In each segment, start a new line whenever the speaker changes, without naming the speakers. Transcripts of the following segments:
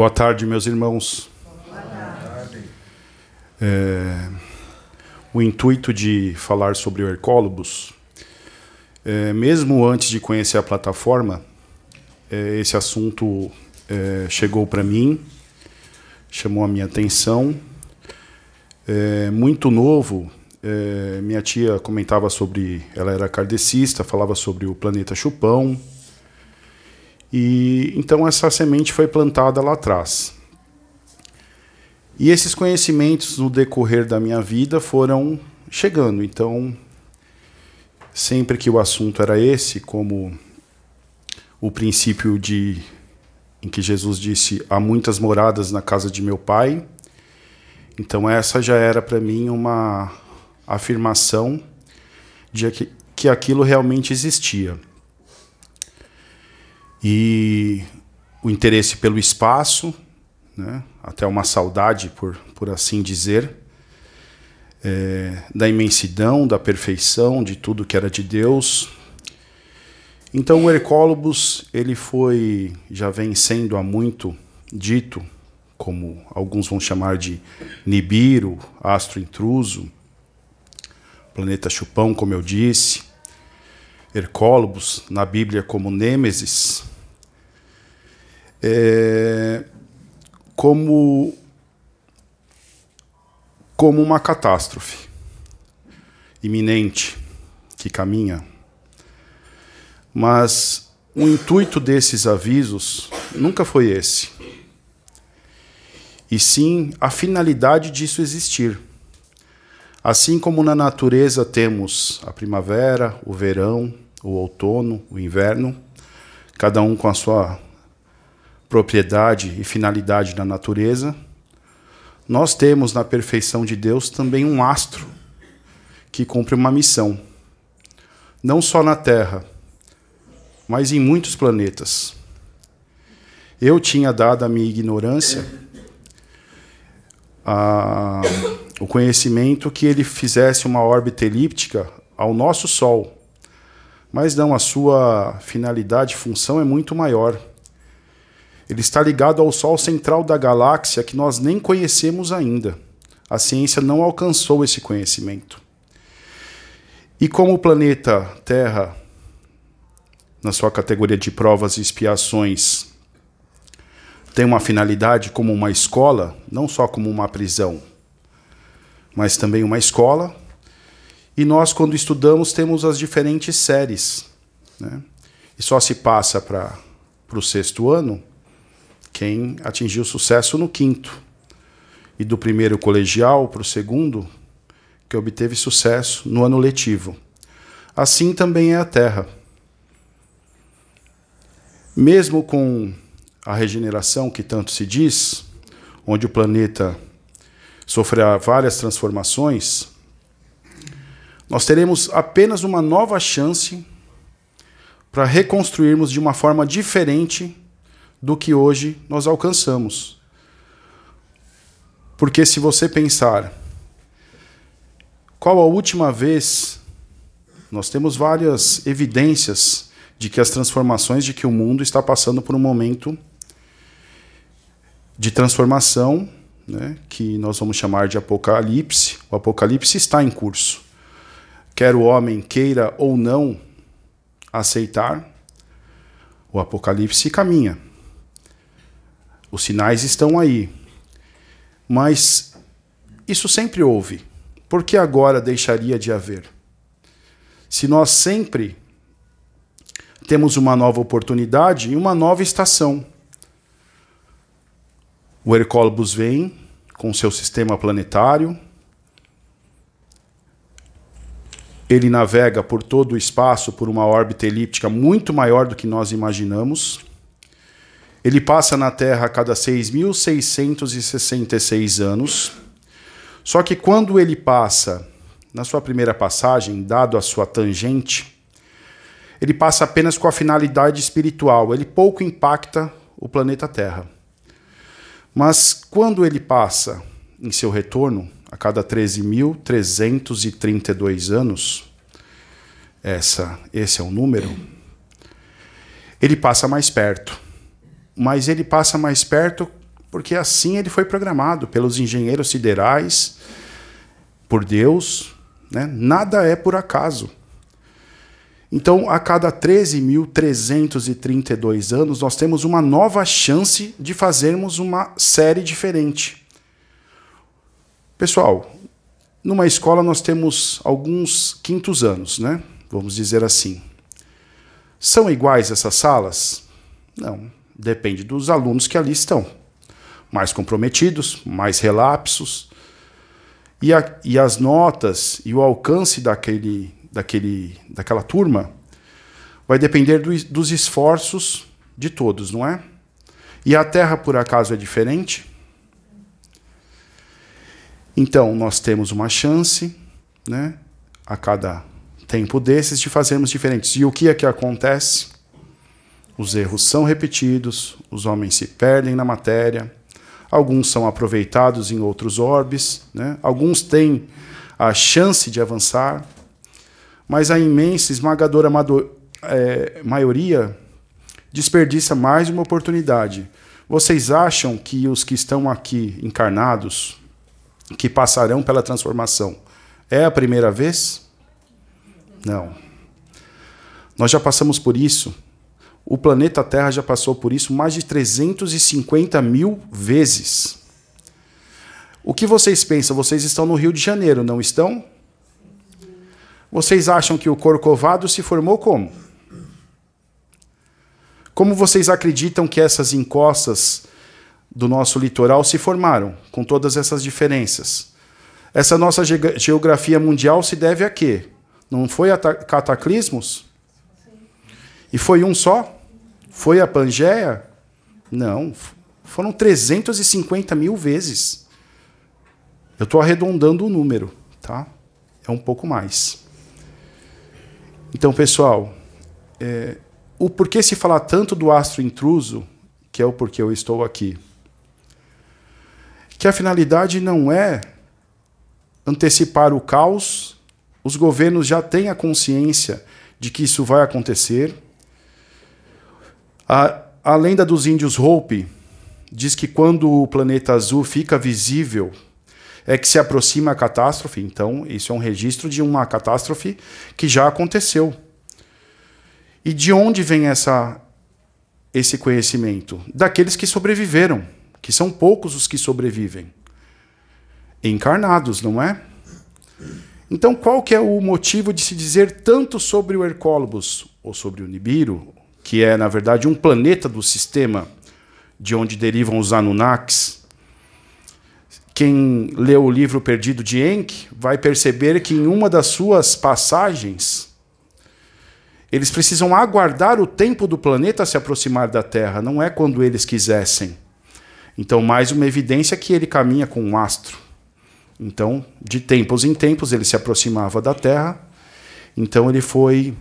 Boa tarde, meus irmãos. É, o intuito de falar sobre o Hercólobos, é, mesmo antes de conhecer a plataforma, é, esse assunto é, chegou para mim, chamou a minha atenção. É, muito novo, é, minha tia comentava sobre. Ela era kardecista, falava sobre o planeta Chupão. E então essa semente foi plantada lá atrás. E esses conhecimentos no decorrer da minha vida foram chegando. Então, sempre que o assunto era esse, como o princípio de em que Jesus disse: há muitas moradas na casa de meu pai. Então essa já era para mim uma afirmação de que, que aquilo realmente existia. E o interesse pelo espaço, né, até uma saudade, por, por assim dizer, é, da imensidão, da perfeição, de tudo que era de Deus. Então o Hercólobus, ele foi, já vem sendo há muito dito, como alguns vão chamar de Nibiru, astro intruso, planeta Chupão, como eu disse, Hercólobos, na Bíblia como Nêmesis, é, como, como uma catástrofe iminente que caminha. Mas o intuito desses avisos nunca foi esse. E sim a finalidade disso existir Assim como na natureza temos a primavera, o verão, o outono, o inverno, cada um com a sua propriedade e finalidade na natureza, nós temos na perfeição de Deus também um astro que cumpre uma missão, não só na Terra, mas em muitos planetas. Eu tinha dado a minha ignorância a o conhecimento que ele fizesse uma órbita elíptica ao nosso Sol. Mas não, a sua finalidade função é muito maior. Ele está ligado ao Sol central da galáxia que nós nem conhecemos ainda. A ciência não alcançou esse conhecimento. E como o planeta Terra, na sua categoria de provas e expiações, tem uma finalidade como uma escola, não só como uma prisão, mas também uma escola. E nós, quando estudamos, temos as diferentes séries. Né? E só se passa para o sexto ano quem atingiu sucesso no quinto. E do primeiro colegial para o segundo, que obteve sucesso no ano letivo. Assim também é a Terra. Mesmo com a regeneração que tanto se diz, onde o planeta sofrerá várias transformações, nós teremos apenas uma nova chance para reconstruirmos de uma forma diferente do que hoje nós alcançamos. Porque se você pensar, qual a última vez nós temos várias evidências de que as transformações de que o mundo está passando por um momento de transformação né, que nós vamos chamar de Apocalipse. O Apocalipse está em curso. Quer o homem queira ou não aceitar, o Apocalipse caminha. Os sinais estão aí. Mas isso sempre houve. Por que agora deixaria de haver? Se nós sempre temos uma nova oportunidade e uma nova estação. O Hercólobus vem com seu sistema planetário. Ele navega por todo o espaço por uma órbita elíptica muito maior do que nós imaginamos. Ele passa na Terra a cada 6.666 anos. Só que quando ele passa, na sua primeira passagem, dado a sua tangente, ele passa apenas com a finalidade espiritual, ele pouco impacta o planeta Terra. Mas quando ele passa em seu retorno, a cada 13.332 anos, essa, esse é o número, ele passa mais perto. Mas ele passa mais perto porque assim ele foi programado pelos engenheiros siderais, por Deus. Né? Nada é por acaso. Então, a cada 13.332 anos, nós temos uma nova chance de fazermos uma série diferente. Pessoal, numa escola nós temos alguns quintos anos, né? Vamos dizer assim. São iguais essas salas? Não. Depende dos alunos que ali estão. Mais comprometidos, mais relapsos. E, a, e as notas e o alcance daquele, daquele, daquela turma vai depender do, dos esforços de todos, não é? E a Terra, por acaso, é diferente? Então, nós temos uma chance, né, a cada tempo desses, de fazermos diferentes. E o que é que acontece? Os erros são repetidos, os homens se perdem na matéria, alguns são aproveitados em outros orbes, né? alguns têm a chance de avançar, mas a imensa, esmagadora é, maioria desperdiça mais uma oportunidade. Vocês acham que os que estão aqui encarnados, que passarão pela transformação, é a primeira vez? Não. Nós já passamos por isso. O planeta Terra já passou por isso mais de 350 mil vezes. O que vocês pensam? Vocês estão no Rio de Janeiro, não estão? Vocês acham que o Corcovado se formou como? Como vocês acreditam que essas encostas do nosso litoral se formaram, com todas essas diferenças? Essa nossa ge geografia mundial se deve a quê? Não foi a cataclismos? E foi um só? Foi a Pangeia? Não, foram 350 mil vezes. Eu estou arredondando o número, tá? É um pouco mais. Então, pessoal, é, o porquê se falar tanto do astro intruso, que é o porquê eu estou aqui, que a finalidade não é antecipar o caos, os governos já têm a consciência de que isso vai acontecer. A, a lenda dos índios Hope diz que quando o planeta azul fica visível é que se aproxima a catástrofe. Então, isso é um registro de uma catástrofe que já aconteceu. E de onde vem essa, esse conhecimento? Daqueles que sobreviveram, que são poucos os que sobrevivem. Encarnados, não é? Então, qual que é o motivo de se dizer tanto sobre o Hercólobus, ou sobre o Nibiru, que é, na verdade, um planeta do sistema de onde derivam os Anunnakis, quem leu o livro Perdido de Enki vai perceber que em uma das suas passagens eles precisam aguardar o tempo do planeta se aproximar da Terra, não é quando eles quisessem. Então, mais uma evidência que ele caminha com um astro. Então, de tempos em tempos ele se aproximava da Terra. Então ele foi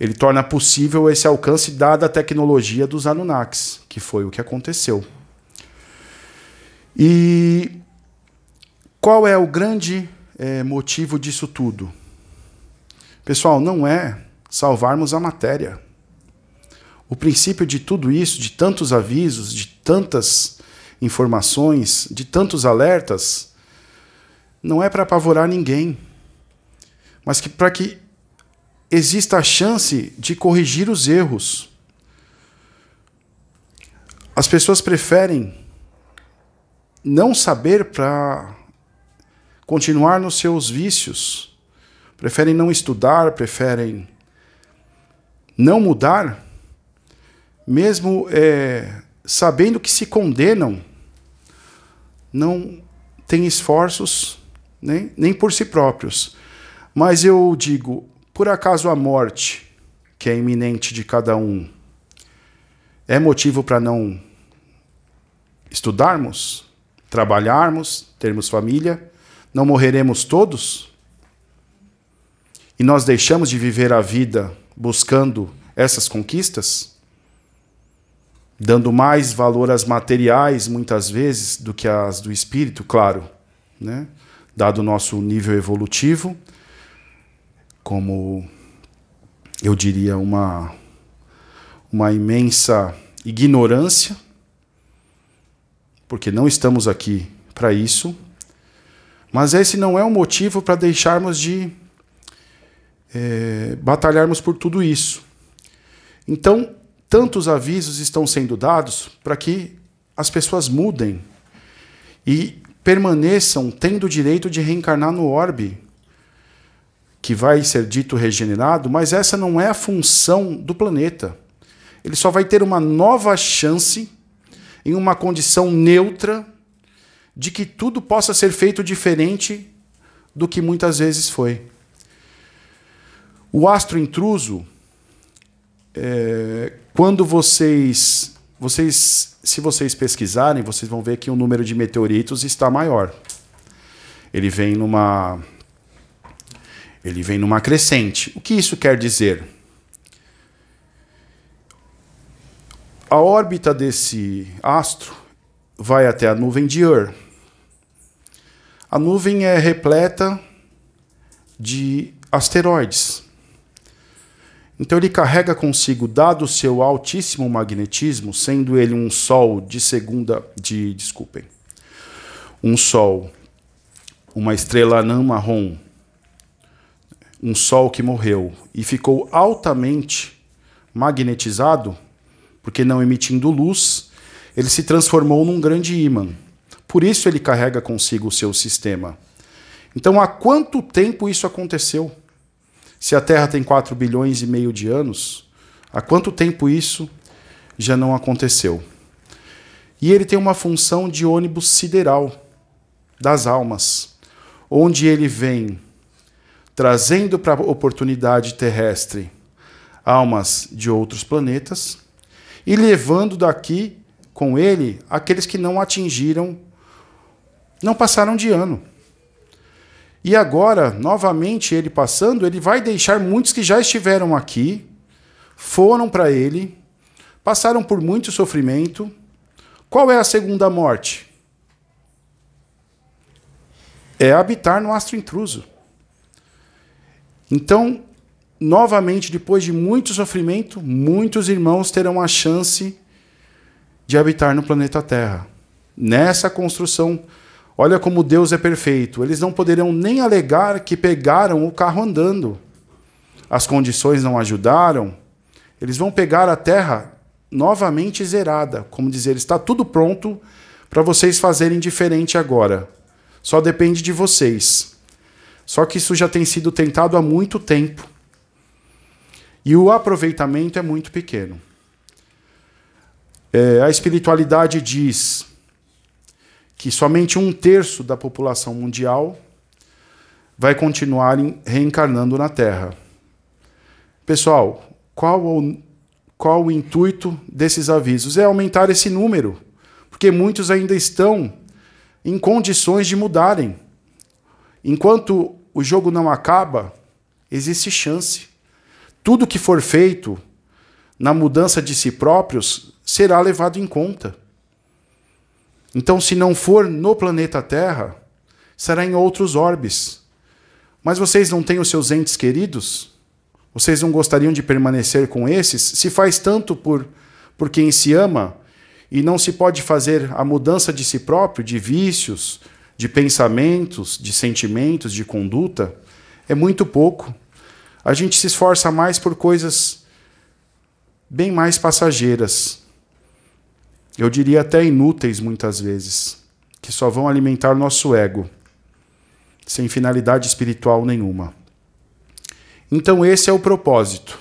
ele torna possível esse alcance dada a tecnologia dos Anunnakis, que foi o que aconteceu. E qual é o grande é, motivo disso tudo? Pessoal, não é salvarmos a matéria. O princípio de tudo isso, de tantos avisos, de tantas informações, de tantos alertas, não é para apavorar ninguém, mas que para que exista a chance de corrigir os erros. As pessoas preferem não saber para continuar nos seus vícios, preferem não estudar, preferem não mudar, mesmo é, sabendo que se condenam, não têm esforços nem, nem por si próprios. Mas eu digo, por acaso a morte, que é iminente de cada um, é motivo para não estudarmos? Trabalharmos, termos família, não morreremos todos? E nós deixamos de viver a vida buscando essas conquistas? Dando mais valor às materiais, muitas vezes, do que às do espírito, claro, né? dado o nosso nível evolutivo, como eu diria, uma, uma imensa ignorância porque não estamos aqui para isso. Mas esse não é um motivo para deixarmos de é, batalharmos por tudo isso. Então, tantos avisos estão sendo dados para que as pessoas mudem e permaneçam tendo o direito de reencarnar no orbe, que vai ser dito regenerado, mas essa não é a função do planeta. Ele só vai ter uma nova chance em uma condição neutra de que tudo possa ser feito diferente do que muitas vezes foi. O astro intruso, é, quando vocês, vocês, se vocês pesquisarem, vocês vão ver que o número de meteoritos está maior. Ele vem numa, ele vem numa crescente. O que isso quer dizer? A órbita desse astro vai até a nuvem de Ur. A nuvem é repleta de asteroides. Então ele carrega consigo, dado o seu altíssimo magnetismo, sendo ele um sol de segunda, de desculpem, um sol, uma estrela anã marrom, um sol que morreu e ficou altamente magnetizado, porque não emitindo luz, ele se transformou num grande ímã. Por isso ele carrega consigo o seu sistema. Então, há quanto tempo isso aconteceu? Se a Terra tem 4 bilhões e meio de anos, há quanto tempo isso já não aconteceu? E ele tem uma função de ônibus sideral das almas, onde ele vem trazendo para a oportunidade terrestre almas de outros planetas e levando daqui com ele aqueles que não atingiram, não passaram de ano. E agora, novamente, ele passando, ele vai deixar muitos que já estiveram aqui, foram para ele, passaram por muito sofrimento. Qual é a segunda morte? É habitar no astro intruso. Então, novamente, depois de muito sofrimento, muitos irmãos terão a chance de habitar no planeta Terra. Nessa construção Olha como Deus é perfeito. Eles não poderão nem alegar que pegaram o carro andando. As condições não ajudaram. Eles vão pegar a terra novamente zerada. Como dizer, está tudo pronto para vocês fazerem diferente agora. Só depende de vocês. Só que isso já tem sido tentado há muito tempo. E o aproveitamento é muito pequeno. É, a espiritualidade diz que somente um terço da população mundial vai continuar reencarnando na Terra. Pessoal, qual o, qual o intuito desses avisos? É aumentar esse número, porque muitos ainda estão em condições de mudarem. Enquanto o jogo não acaba, existe chance. Tudo que for feito na mudança de si próprios será levado em conta. Então, se não for no planeta Terra, será em outros orbes. Mas vocês não têm os seus entes queridos? Vocês não gostariam de permanecer com esses? Se faz tanto por, por quem se ama e não se pode fazer a mudança de si próprio, de vícios, de pensamentos, de sentimentos, de conduta, é muito pouco. A gente se esforça mais por coisas bem mais passageiras eu diria até inúteis muitas vezes, que só vão alimentar nosso ego, sem finalidade espiritual nenhuma. Então, esse é o propósito.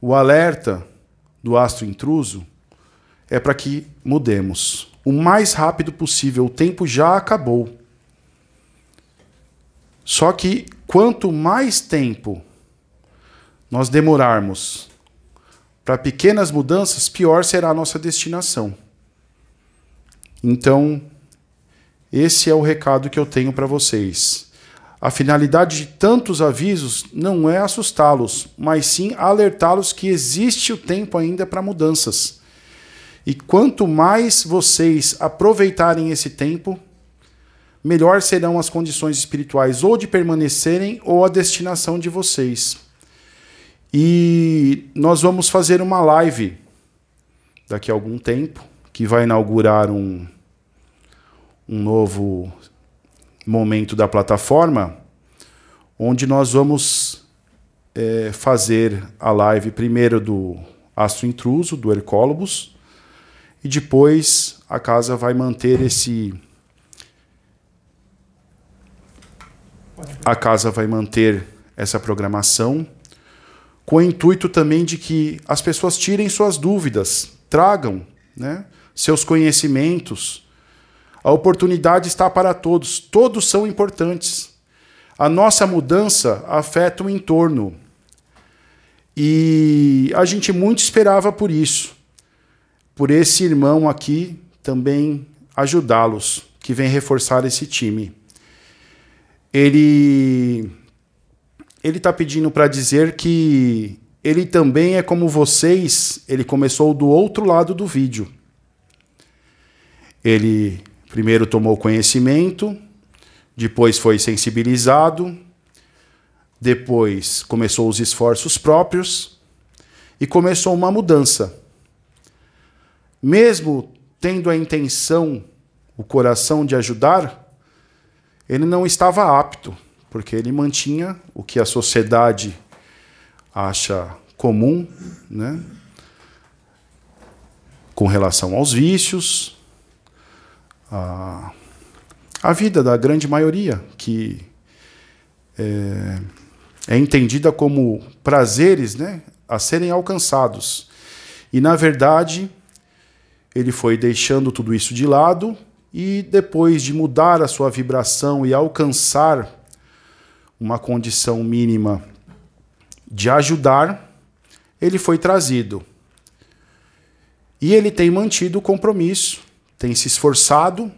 O alerta do astro intruso é para que mudemos o mais rápido possível. O tempo já acabou. Só que quanto mais tempo nós demorarmos para pequenas mudanças, pior será a nossa destinação. Então, esse é o recado que eu tenho para vocês. A finalidade de tantos avisos não é assustá-los, mas sim alertá-los que existe o tempo ainda para mudanças. E quanto mais vocês aproveitarem esse tempo, melhor serão as condições espirituais ou de permanecerem ou a destinação de vocês. E nós vamos fazer uma live daqui a algum tempo, que vai inaugurar um, um novo momento da plataforma, onde nós vamos é, fazer a live primeiro do Astro Intruso, do Hercólobus, e depois a casa vai manter esse. A casa vai manter essa programação com o intuito também de que as pessoas tirem suas dúvidas, tragam né, seus conhecimentos. A oportunidade está para todos, todos são importantes. A nossa mudança afeta o entorno. E a gente muito esperava por isso, por esse irmão aqui também ajudá-los, que vem reforçar esse time. Ele ele está pedindo para dizer que ele também é como vocês, ele começou do outro lado do vídeo. Ele primeiro tomou conhecimento, depois foi sensibilizado, depois começou os esforços próprios e começou uma mudança. Mesmo tendo a intenção, o coração de ajudar, ele não estava apto porque ele mantinha o que a sociedade acha comum, né? com relação aos vícios, a, a vida da grande maioria, que é, é entendida como prazeres né? a serem alcançados. E, na verdade, ele foi deixando tudo isso de lado e, depois de mudar a sua vibração e alcançar uma condição mínima de ajudar, ele foi trazido. E ele tem mantido o compromisso, tem se esforçado,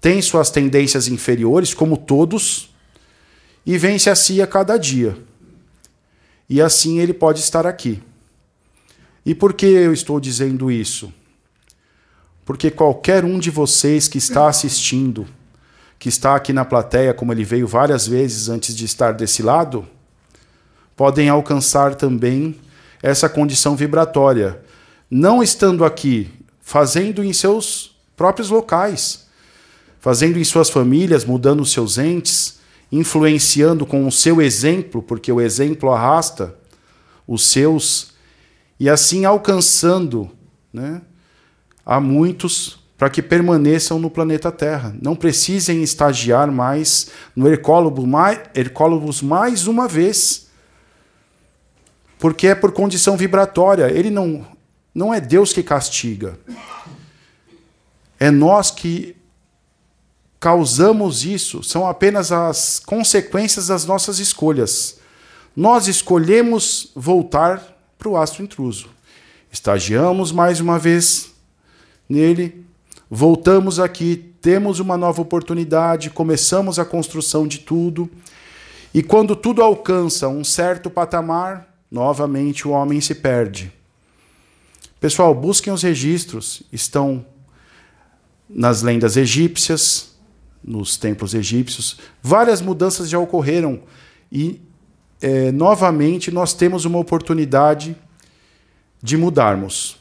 tem suas tendências inferiores, como todos, e vence a si a cada dia. E assim ele pode estar aqui. E por que eu estou dizendo isso? Porque qualquer um de vocês que está assistindo, que está aqui na plateia, como ele veio várias vezes antes de estar desse lado, podem alcançar também essa condição vibratória, não estando aqui, fazendo em seus próprios locais, fazendo em suas famílias, mudando os seus entes, influenciando com o seu exemplo, porque o exemplo arrasta os seus, e assim alcançando né, a muitos para que permaneçam no planeta Terra. Não precisem estagiar mais no Hercólogos mais, mais uma vez. Porque é por condição vibratória. Ele não, não é Deus que castiga. É nós que causamos isso. São apenas as consequências das nossas escolhas. Nós escolhemos voltar para o astro intruso. Estagiamos mais uma vez nele, voltamos aqui, temos uma nova oportunidade, começamos a construção de tudo. E quando tudo alcança um certo patamar, novamente o homem se perde. Pessoal, busquem os registros, estão nas lendas egípcias, nos templos egípcios. Várias mudanças já ocorreram e, é, novamente, nós temos uma oportunidade de mudarmos.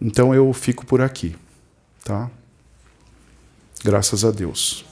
Então eu fico por aqui, tá? Graças a Deus.